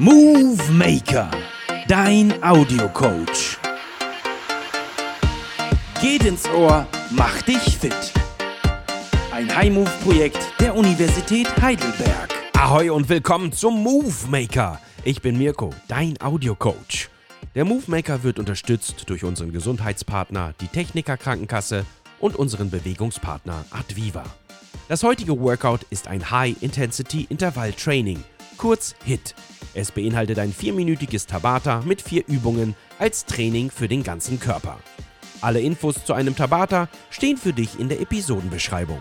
Movie Maker, dein Audiocoach. Geht ins Ohr, mach dich fit. Ein High-Move-Projekt der Universität Heidelberg. Ahoi und willkommen zum Movie Maker. Ich bin Mirko, dein Audiocoach. Der Movie Maker wird unterstützt durch unseren Gesundheitspartner, die Techniker Krankenkasse und unseren Bewegungspartner Adviva. Das heutige Workout ist ein High-Intensity Intervall Training, kurz HIT. Es beinhaltet ein vierminütiges Tabata mit vier Übungen als Training für den ganzen Körper. Alle Infos zu einem Tabata stehen für dich in der Episodenbeschreibung.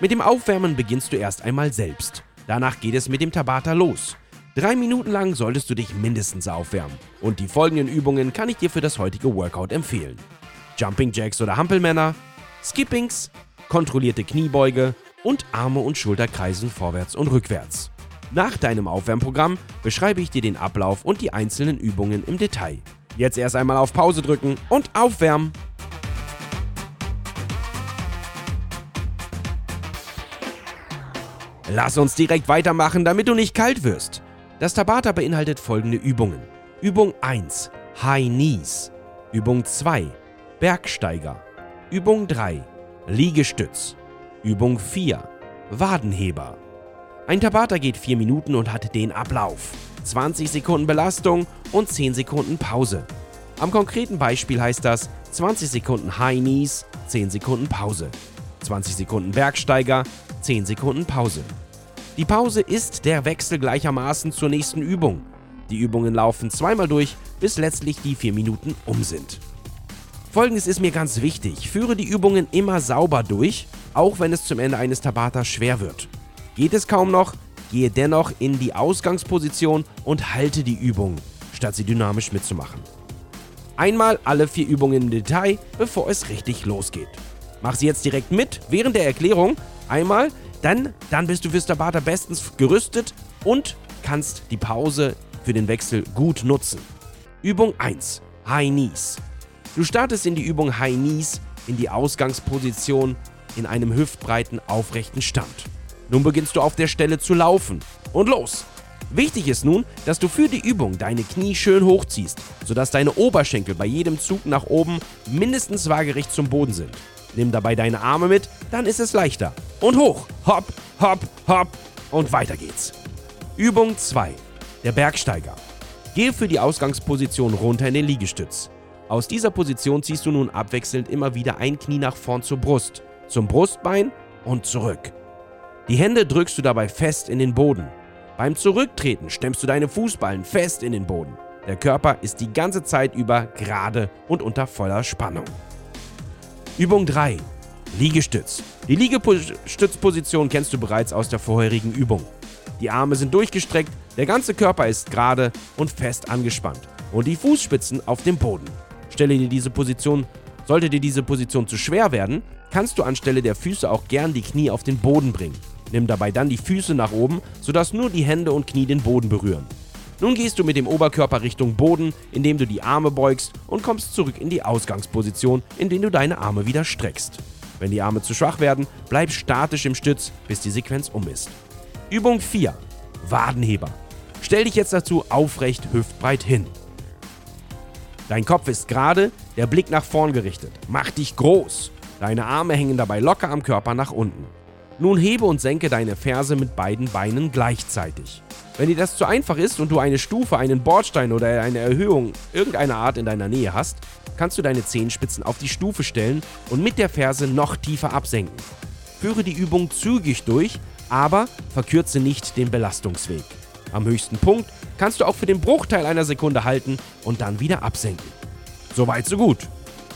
Mit dem Aufwärmen beginnst du erst einmal selbst. Danach geht es mit dem Tabata los. Drei Minuten lang solltest du dich mindestens aufwärmen. Und die folgenden Übungen kann ich dir für das heutige Workout empfehlen. Jumping Jacks oder Hampelmänner, Skippings, kontrollierte Kniebeuge und Arme und Schulter kreisen vorwärts und rückwärts. Nach deinem Aufwärmprogramm beschreibe ich dir den Ablauf und die einzelnen Übungen im Detail. Jetzt erst einmal auf Pause drücken und aufwärmen. Lass uns direkt weitermachen, damit du nicht kalt wirst. Das Tabata beinhaltet folgende Übungen. Übung 1 High Knees. Übung 2 Bergsteiger. Übung 3 Liegestütz. Übung 4 Wadenheber. Ein Tabata geht 4 Minuten und hat den Ablauf. 20 Sekunden Belastung und 10 Sekunden Pause. Am konkreten Beispiel heißt das 20 Sekunden High Knees, 10 Sekunden Pause. 20 Sekunden Bergsteiger, 10 Sekunden Pause. Die Pause ist der Wechsel gleichermaßen zur nächsten Übung. Die Übungen laufen zweimal durch, bis letztlich die 4 Minuten um sind. Folgendes ist mir ganz wichtig. Führe die Übungen immer sauber durch, auch wenn es zum Ende eines Tabata schwer wird. Geht es kaum noch, gehe dennoch in die Ausgangsposition und halte die Übung, statt sie dynamisch mitzumachen. Einmal alle vier Übungen im Detail, bevor es richtig losgeht. Mach sie jetzt direkt mit während der Erklärung. Einmal, dann, dann bist du fürs Tabata bestens gerüstet und kannst die Pause für den Wechsel gut nutzen. Übung 1. High Knees. Du startest in die Übung High Knees in die Ausgangsposition in einem hüftbreiten aufrechten Stand. Nun beginnst du auf der Stelle zu laufen. Und los! Wichtig ist nun, dass du für die Übung deine Knie schön hochziehst, sodass deine Oberschenkel bei jedem Zug nach oben mindestens waagerecht zum Boden sind. Nimm dabei deine Arme mit, dann ist es leichter. Und hoch! Hopp, hopp, hopp und weiter geht's. Übung 2. Der Bergsteiger. Gehe für die Ausgangsposition runter in den Liegestütz. Aus dieser Position ziehst du nun abwechselnd immer wieder ein Knie nach vorn zur Brust, zum Brustbein und zurück. Die Hände drückst du dabei fest in den Boden. Beim Zurücktreten stemmst du deine Fußballen fest in den Boden. Der Körper ist die ganze Zeit über gerade und unter voller Spannung. Übung 3. Liegestütz. Die Liegestützposition kennst du bereits aus der vorherigen Übung. Die Arme sind durchgestreckt, der ganze Körper ist gerade und fest angespannt und die Fußspitzen auf dem Boden. Stelle dir diese Position, sollte dir diese Position zu schwer werden, kannst du anstelle der Füße auch gern die Knie auf den Boden bringen. Nimm dabei dann die Füße nach oben, sodass nur die Hände und Knie den Boden berühren. Nun gehst du mit dem Oberkörper Richtung Boden, indem du die Arme beugst und kommst zurück in die Ausgangsposition, indem du deine Arme wieder streckst. Wenn die Arme zu schwach werden, bleib statisch im Stütz, bis die Sequenz um ist. Übung 4. Wadenheber. Stell dich jetzt dazu aufrecht hüftbreit hin. Dein Kopf ist gerade, der Blick nach vorn gerichtet. Mach dich groß. Deine Arme hängen dabei locker am Körper nach unten. Nun hebe und senke deine Ferse mit beiden Beinen gleichzeitig. Wenn dir das zu einfach ist und du eine Stufe, einen Bordstein oder eine Erhöhung irgendeiner Art in deiner Nähe hast, kannst du deine Zehenspitzen auf die Stufe stellen und mit der Ferse noch tiefer absenken. Führe die Übung zügig durch, aber verkürze nicht den Belastungsweg. Am höchsten Punkt kannst du auch für den Bruchteil einer Sekunde halten und dann wieder absenken. Soweit so gut.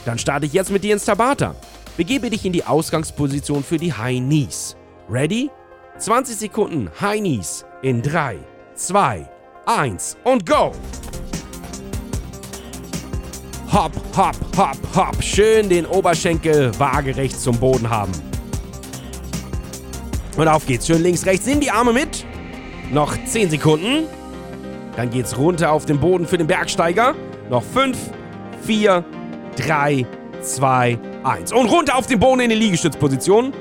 Dann starte ich jetzt mit dir ins Tabata. Begebe dich in die Ausgangsposition für die High Knees. Ready? 20 Sekunden High Knees in 3, 2, 1 und go! Hopp, hopp, hopp, hopp. Schön den Oberschenkel waagerecht zum Boden haben. Und auf geht's. Schön links, rechts. Sind die Arme mit? Noch 10 Sekunden. Dann geht's runter auf den Boden für den Bergsteiger. Noch 5, 4, 3, 2, 1. Und runter auf den Boden in die Liegestützposition.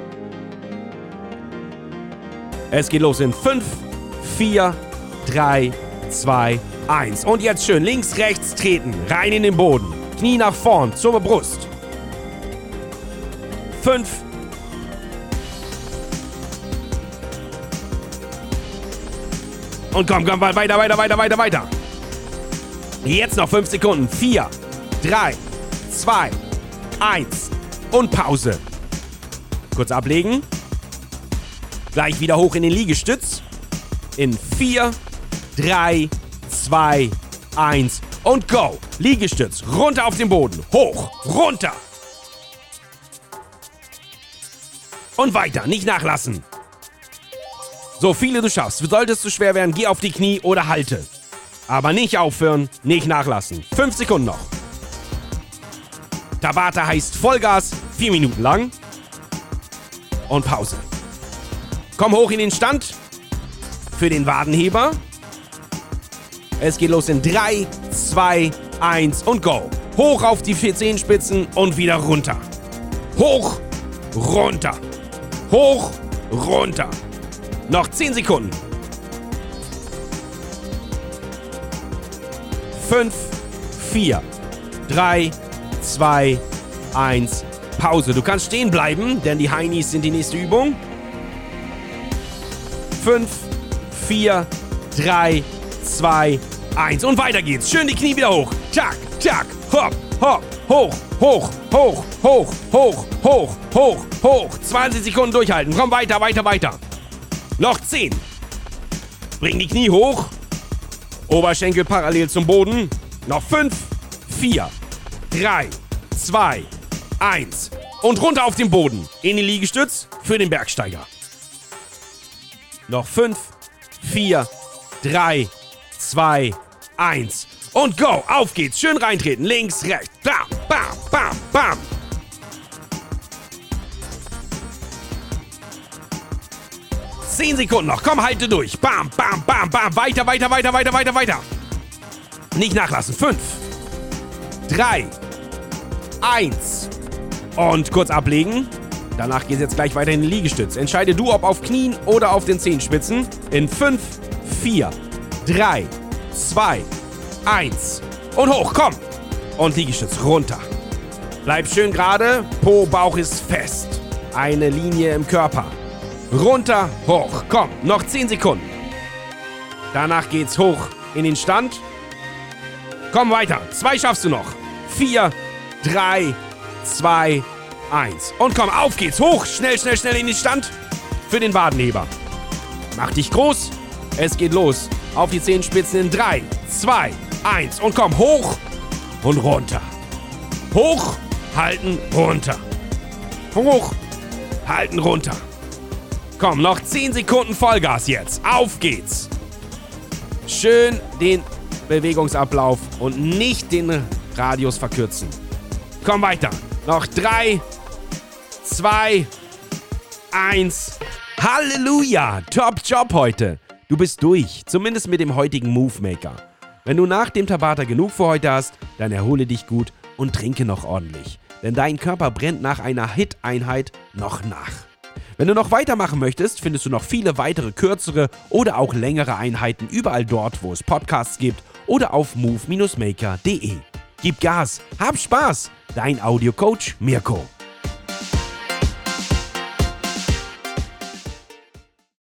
Es geht los in 5, 4, 3, 2, 1. Und jetzt schön links, rechts treten. Rein in den Boden. Knie nach vorn zur Brust. 5. Und komm, komm, weiter, weiter, weiter, weiter, weiter. Jetzt noch 5 Sekunden. 4, 3, 2, 1 und Pause. Kurz ablegen. Gleich wieder hoch in den Liegestütz. In 4, 3, 2, 1 und go. Liegestütz. Runter auf den Boden. Hoch. Runter. Und weiter. Nicht nachlassen. So viele du schaffst. Solltest du schwer werden, geh auf die Knie oder halte. Aber nicht aufhören, nicht nachlassen. Fünf Sekunden noch. Tabata heißt Vollgas, vier Minuten lang. Und Pause. Komm hoch in den Stand für den Wadenheber. Es geht los in 3, 2, 1 und go. Hoch auf die vier Zehenspitzen und wieder runter. Hoch, runter. Hoch, runter. Noch 10 Sekunden. 5, 4, 3, 2, 1. Pause. Du kannst stehen bleiben, denn die Heinis sind die nächste Übung. 5, 4, 3, 2, 1. Und weiter geht's. Schön die Knie wieder hoch. Tschak, tschak, hopp, hopp, hoch, hoch, hoch, hoch, hoch, hoch, hoch, hoch. 20 Sekunden durchhalten. Komm weiter, weiter, weiter. Noch 10. Bring die Knie hoch. Oberschenkel parallel zum Boden. Noch 5, 4, 3, 2, 1. Und runter auf den Boden. In den Liegestütz für den Bergsteiger. Noch 5, 4, 3, 2, 1. Und go. Auf geht's. Schön reintreten. Links, rechts. Bam, bam, bam, bam. Zehn Sekunden noch. Komm, halte durch. Bam, bam, bam, bam. Weiter, weiter, weiter, weiter, weiter, weiter. Nicht nachlassen. Fünf, drei, eins. Und kurz ablegen. Danach geht es jetzt gleich weiter in den Liegestütz. Entscheide du, ob auf Knien oder auf den Zehenspitzen. In 5, 4, 3, 2, 1. Und hoch, komm. Und Liegestütz runter. Bleib schön gerade. Po, Bauch ist fest. Eine Linie im Körper. Runter, hoch. Komm, noch 10 Sekunden. Danach geht's hoch in den Stand. Komm weiter. Zwei schaffst du noch. 4, 3, 2, 1. Und komm, auf geht's. Hoch. Schnell, schnell, schnell in den Stand. Für den Wadenheber. Mach dich groß. Es geht los. Auf die Zehenspitzen in 3, 2, 1. Und komm, hoch und runter. Hoch, halten, runter. Hoch, halten, runter. Komm, noch 10 Sekunden Vollgas jetzt. Auf geht's. Schön den Bewegungsablauf und nicht den Radius verkürzen. Komm weiter. Noch 3, 2, 1. Halleluja! Top Job heute. Du bist durch, zumindest mit dem heutigen Move Maker. Wenn du nach dem Tabata genug für heute hast, dann erhole dich gut und trinke noch ordentlich. Denn dein Körper brennt nach einer Hit-Einheit noch nach. Wenn du noch weitermachen möchtest, findest du noch viele weitere kürzere oder auch längere Einheiten überall dort, wo es Podcasts gibt oder auf move-maker.de. Gib Gas, hab Spaß! Dein Audiocoach Mirko.